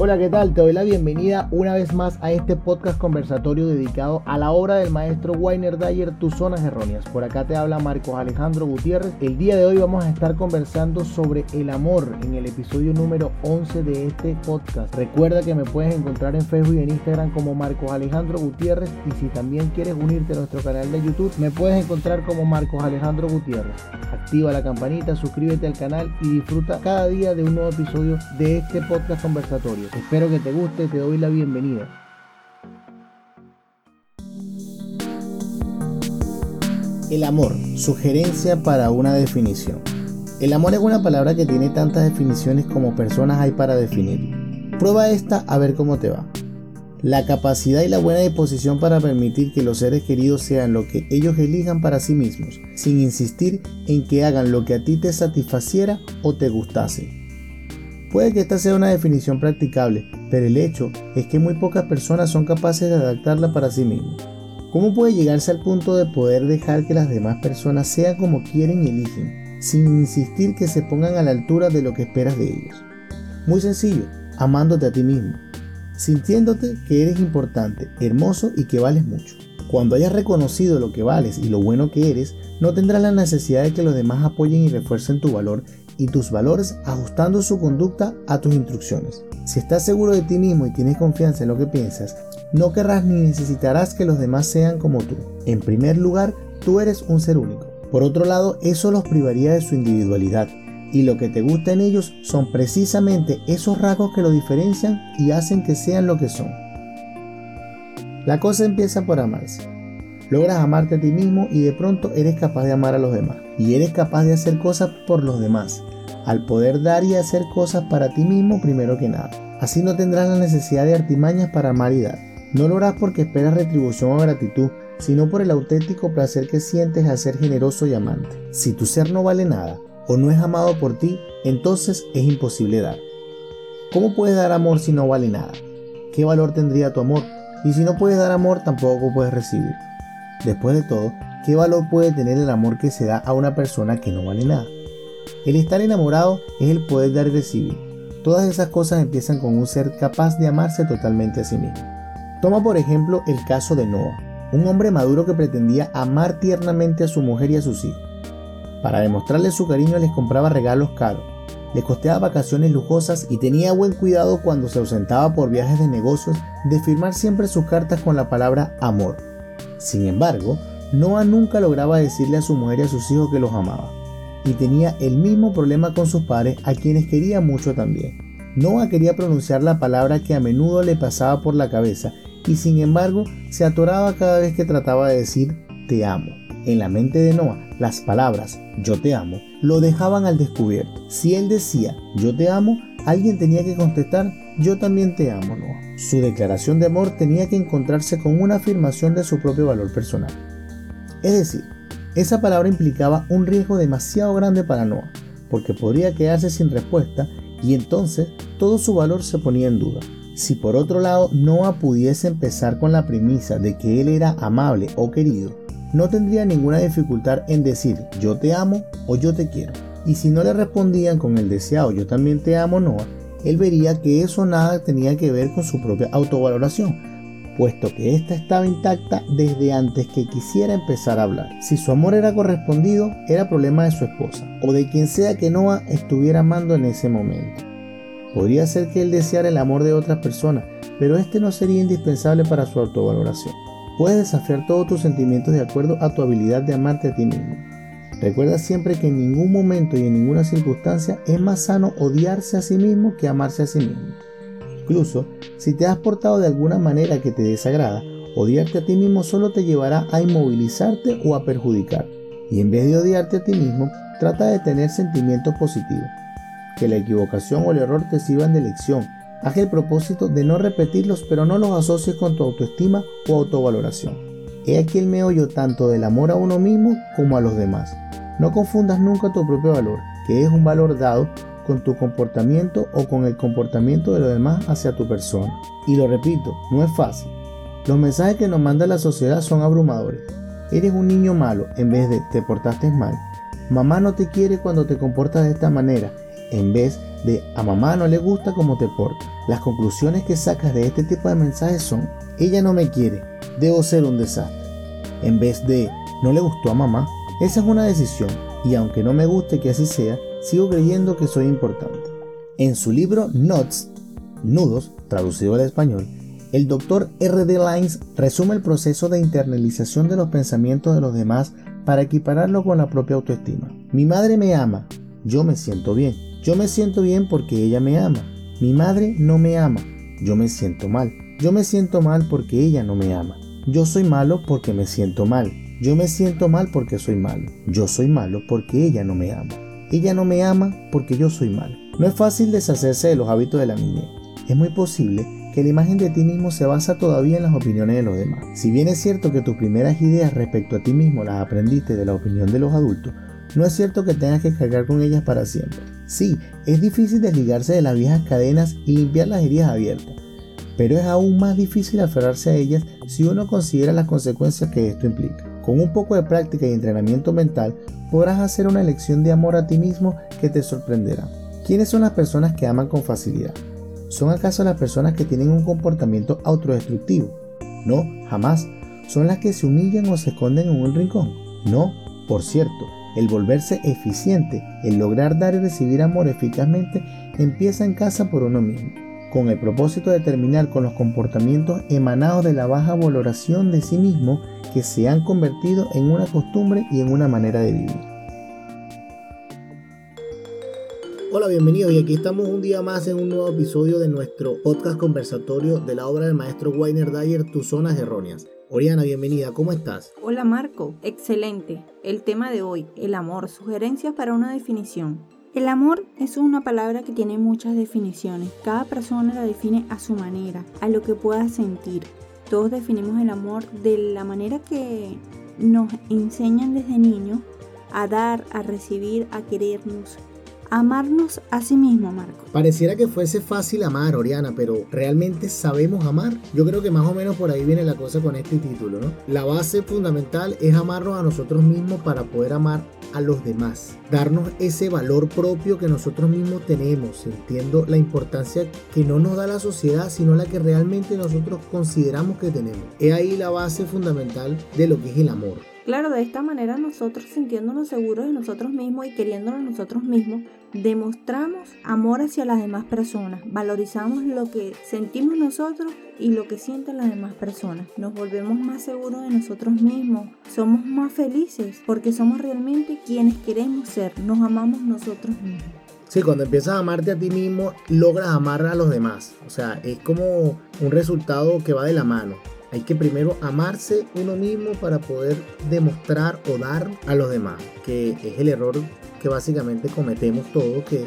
Hola, ¿qué tal? Te doy la bienvenida una vez más a este podcast conversatorio dedicado a la obra del maestro Weiner Dyer, Tus Zonas Erróneas. Por acá te habla Marcos Alejandro Gutiérrez. El día de hoy vamos a estar conversando sobre el amor en el episodio número 11 de este podcast. Recuerda que me puedes encontrar en Facebook y en Instagram como Marcos Alejandro Gutiérrez y si también quieres unirte a nuestro canal de YouTube me puedes encontrar como Marcos Alejandro Gutiérrez. Activa la campanita, suscríbete al canal y disfruta cada día de un nuevo episodio de este podcast conversatorio. Espero que te guste, te doy la bienvenida. El amor, sugerencia para una definición. El amor es una palabra que tiene tantas definiciones como personas hay para definir. Prueba esta a ver cómo te va. La capacidad y la buena disposición para permitir que los seres queridos sean lo que ellos elijan para sí mismos, sin insistir en que hagan lo que a ti te satisfaciera o te gustase. Puede que esta sea una definición practicable, pero el hecho es que muy pocas personas son capaces de adaptarla para sí mismos. ¿Cómo puede llegarse al punto de poder dejar que las demás personas sean como quieren y eligen, sin insistir que se pongan a la altura de lo que esperas de ellos? Muy sencillo, amándote a ti mismo, sintiéndote que eres importante, hermoso y que vales mucho. Cuando hayas reconocido lo que vales y lo bueno que eres, no tendrás la necesidad de que los demás apoyen y refuercen tu valor y tus valores ajustando su conducta a tus instrucciones. Si estás seguro de ti mismo y tienes confianza en lo que piensas, no querrás ni necesitarás que los demás sean como tú. En primer lugar, tú eres un ser único. Por otro lado, eso los privaría de su individualidad y lo que te gusta en ellos son precisamente esos rasgos que los diferencian y hacen que sean lo que son. La cosa empieza por amarse. Logras amarte a ti mismo y de pronto eres capaz de amar a los demás. Y eres capaz de hacer cosas por los demás, al poder dar y hacer cosas para ti mismo primero que nada. Así no tendrás la necesidad de artimañas para amar y dar. No lo harás porque esperas retribución o gratitud, sino por el auténtico placer que sientes al ser generoso y amante. Si tu ser no vale nada o no es amado por ti, entonces es imposible dar. ¿Cómo puedes dar amor si no vale nada? ¿Qué valor tendría tu amor? Y si no puedes dar amor, tampoco puedes recibir. Después de todo, ¿qué valor puede tener el amor que se da a una persona que no vale nada? El estar enamorado es el poder dar y recibir. Todas esas cosas empiezan con un ser capaz de amarse totalmente a sí mismo. Toma por ejemplo el caso de Noah, un hombre maduro que pretendía amar tiernamente a su mujer y a sus hijos. Para demostrarle su cariño les compraba regalos caros, les costeaba vacaciones lujosas y tenía buen cuidado cuando se ausentaba por viajes de negocios de firmar siempre sus cartas con la palabra amor. Sin embargo, Noah nunca lograba decirle a su mujer y a sus hijos que los amaba, y tenía el mismo problema con sus padres a quienes quería mucho también. Noah quería pronunciar la palabra que a menudo le pasaba por la cabeza y sin embargo se atoraba cada vez que trataba de decir te amo. En la mente de Noah, las palabras yo te amo lo dejaban al descubierto. Si él decía yo te amo, alguien tenía que contestar yo también te amo, Noah. Su declaración de amor tenía que encontrarse con una afirmación de su propio valor personal. Es decir, esa palabra implicaba un riesgo demasiado grande para Noah, porque podría quedarse sin respuesta y entonces todo su valor se ponía en duda. Si por otro lado Noah pudiese empezar con la premisa de que él era amable o querido, no tendría ninguna dificultad en decir yo te amo o yo te quiero. Y si no le respondían con el deseado yo también te amo Noah, él vería que eso nada tenía que ver con su propia autovaloración, puesto que ésta estaba intacta desde antes que quisiera empezar a hablar. Si su amor era correspondido, era problema de su esposa, o de quien sea que Noah estuviera amando en ese momento. Podría ser que él deseara el amor de otras personas, pero este no sería indispensable para su autovaloración. Puedes desafiar todos tus sentimientos de acuerdo a tu habilidad de amarte a ti mismo. Recuerda siempre que en ningún momento y en ninguna circunstancia es más sano odiarse a sí mismo que amarse a sí mismo. Incluso, si te has portado de alguna manera que te desagrada, odiarte a ti mismo solo te llevará a inmovilizarte o a perjudicar. Y en vez de odiarte a ti mismo, trata de tener sentimientos positivos. Que la equivocación o el error te sirvan de lección. Haz el propósito de no repetirlos, pero no los asocies con tu autoestima o autovaloración. He aquí el meollo tanto del amor a uno mismo como a los demás. No confundas nunca tu propio valor, que es un valor dado con tu comportamiento o con el comportamiento de los demás hacia tu persona. Y lo repito, no es fácil. Los mensajes que nos manda la sociedad son abrumadores. Eres un niño malo en vez de te portaste mal. Mamá no te quiere cuando te comportas de esta manera en vez de a mamá no le gusta cómo te portas. Las conclusiones que sacas de este tipo de mensajes son, ella no me quiere, debo ser un desastre. En vez de, no le gustó a mamá, esa es una decisión y aunque no me guste que así sea, sigo creyendo que soy importante. En su libro Nudos, traducido al español, el doctor R.D. Lines resume el proceso de internalización de los pensamientos de los demás para equipararlo con la propia autoestima. Mi madre me ama, yo me siento bien. Yo me siento bien porque ella me ama. Mi madre no me ama, yo me siento mal. Yo me siento mal porque ella no me ama. Yo soy malo porque me siento mal. Yo me siento mal porque soy malo. Yo soy malo porque ella no me ama. Ella no me ama porque yo soy malo. No es fácil deshacerse de los hábitos de la niñez. Es muy posible que la imagen de ti mismo se basa todavía en las opiniones de los demás. Si bien es cierto que tus primeras ideas respecto a ti mismo las aprendiste de la opinión de los adultos, no es cierto que tengas que cargar con ellas para siempre. Sí, es difícil desligarse de las viejas cadenas y limpiar las heridas abiertas, pero es aún más difícil aferrarse a ellas si uno considera las consecuencias que esto implica. Con un poco de práctica y entrenamiento mental podrás hacer una elección de amor a ti mismo que te sorprenderá. ¿Quiénes son las personas que aman con facilidad? ¿Son acaso las personas que tienen un comportamiento autodestructivo? No, jamás. ¿Son las que se humillan o se esconden en un rincón? No, por cierto, el volverse eficiente, el lograr dar y recibir amor eficazmente, empieza en casa por uno mismo, con el propósito de terminar con los comportamientos emanados de la baja valoración de sí mismo que se han convertido en una costumbre y en una manera de vivir. Hola, bienvenidos y aquí estamos un día más en un nuevo episodio de nuestro podcast conversatorio de la obra del maestro Weiner Dyer, Tus Zonas Erróneas. Oriana, bienvenida, ¿cómo estás? Hola Marco, excelente. El tema de hoy, el amor, sugerencias para una definición. El amor es una palabra que tiene muchas definiciones. Cada persona la define a su manera, a lo que pueda sentir. Todos definimos el amor de la manera que nos enseñan desde niños a dar, a recibir, a querernos, amarnos a sí mismo, Marco. Pareciera que fuese fácil amar, Oriana, pero ¿realmente sabemos amar? Yo creo que más o menos por ahí viene la cosa con este título, ¿no? La base fundamental es amarnos a nosotros mismos para poder amar a los demás. Darnos ese valor propio que nosotros mismos tenemos, entiendo la importancia que no nos da la sociedad, sino la que realmente nosotros consideramos que tenemos. Es ahí la base fundamental de lo que es el amor. Claro, de esta manera nosotros sintiéndonos seguros de nosotros mismos y queriéndonos nosotros mismos, demostramos amor hacia las demás personas, valorizamos lo que sentimos nosotros y lo que sienten las demás personas. Nos volvemos más seguros de nosotros mismos, somos más felices porque somos realmente quienes queremos ser, nos amamos nosotros mismos. Sí, cuando empiezas a amarte a ti mismo, logras amar a los demás. O sea, es como un resultado que va de la mano. Hay que primero amarse uno mismo para poder demostrar o dar a los demás, que es el error que básicamente cometemos todos, que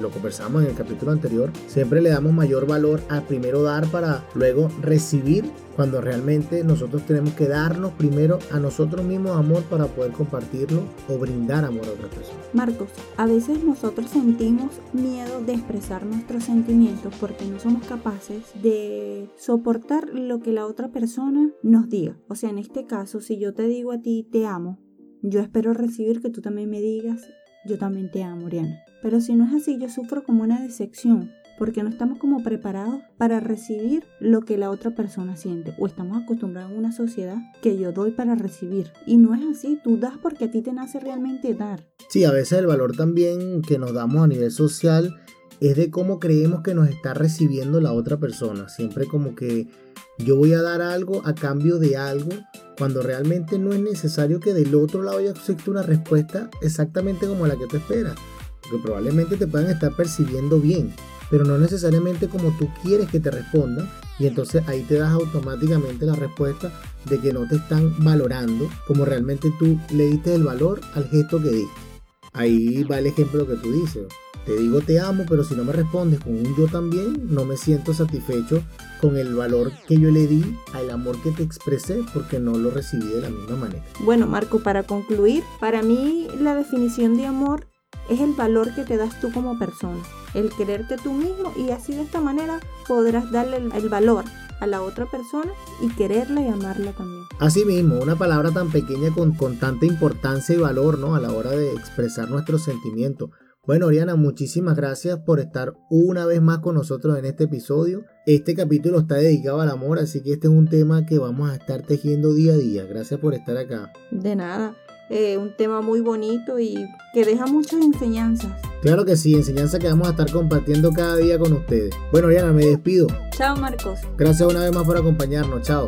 lo conversamos en el capítulo anterior, siempre le damos mayor valor a primero dar para luego recibir, cuando realmente nosotros tenemos que darnos primero a nosotros mismos amor para poder compartirlo o brindar amor a otras personas. Marcos, a veces nosotros sentimos miedo de expresar nuestros sentimientos porque no somos capaces de soportar lo que la otra persona nos diga. O sea, en este caso, si yo te digo a ti te amo, yo espero recibir que tú también me digas yo también te amo, Oriana. Pero si no es así, yo sufro como una decepción, porque no estamos como preparados para recibir lo que la otra persona siente, o estamos acostumbrados a una sociedad que yo doy para recibir. Y no es así, tú das porque a ti te nace realmente dar. Sí, a veces el valor también que nos damos a nivel social es de cómo creemos que nos está recibiendo la otra persona. Siempre como que yo voy a dar algo a cambio de algo cuando realmente no es necesario que del otro lado haya una respuesta exactamente como la que tú esperas. Porque probablemente te puedan estar percibiendo bien, pero no necesariamente como tú quieres que te respondan. Y entonces ahí te das automáticamente la respuesta de que no te están valorando como realmente tú le diste el valor al gesto que diste. Ahí va el ejemplo que tú dices. Te digo te amo, pero si no me respondes con un yo también, no me siento satisfecho con el valor que yo le di al amor que te expresé porque no lo recibí de la misma manera. Bueno, Marco, para concluir, para mí la definición de amor es el valor que te das tú como persona, el quererte tú mismo y así de esta manera podrás darle el, valor a la otra persona y quererla y amarla también. Asimismo, una palabra tan pequeña con, con tanta importancia y valor ¿no? a la hora de expresar nuestros sentimientos Bueno, Oriana, muchísimas gracias por estar una vez más con nosotros en este episodio. Este capítulo está dedicado al amor, así que este es un tema que vamos a estar tejiendo día a día. Gracias por estar acá. De nada. Eh, un tema muy bonito y que deja muchas enseñanzas. Claro que sí, enseñanza que vamos a estar compartiendo cada día con ustedes. Bueno, Oriana, me despido. Chao, Marcos. Gracias una vez más por acompañarnos. Chao.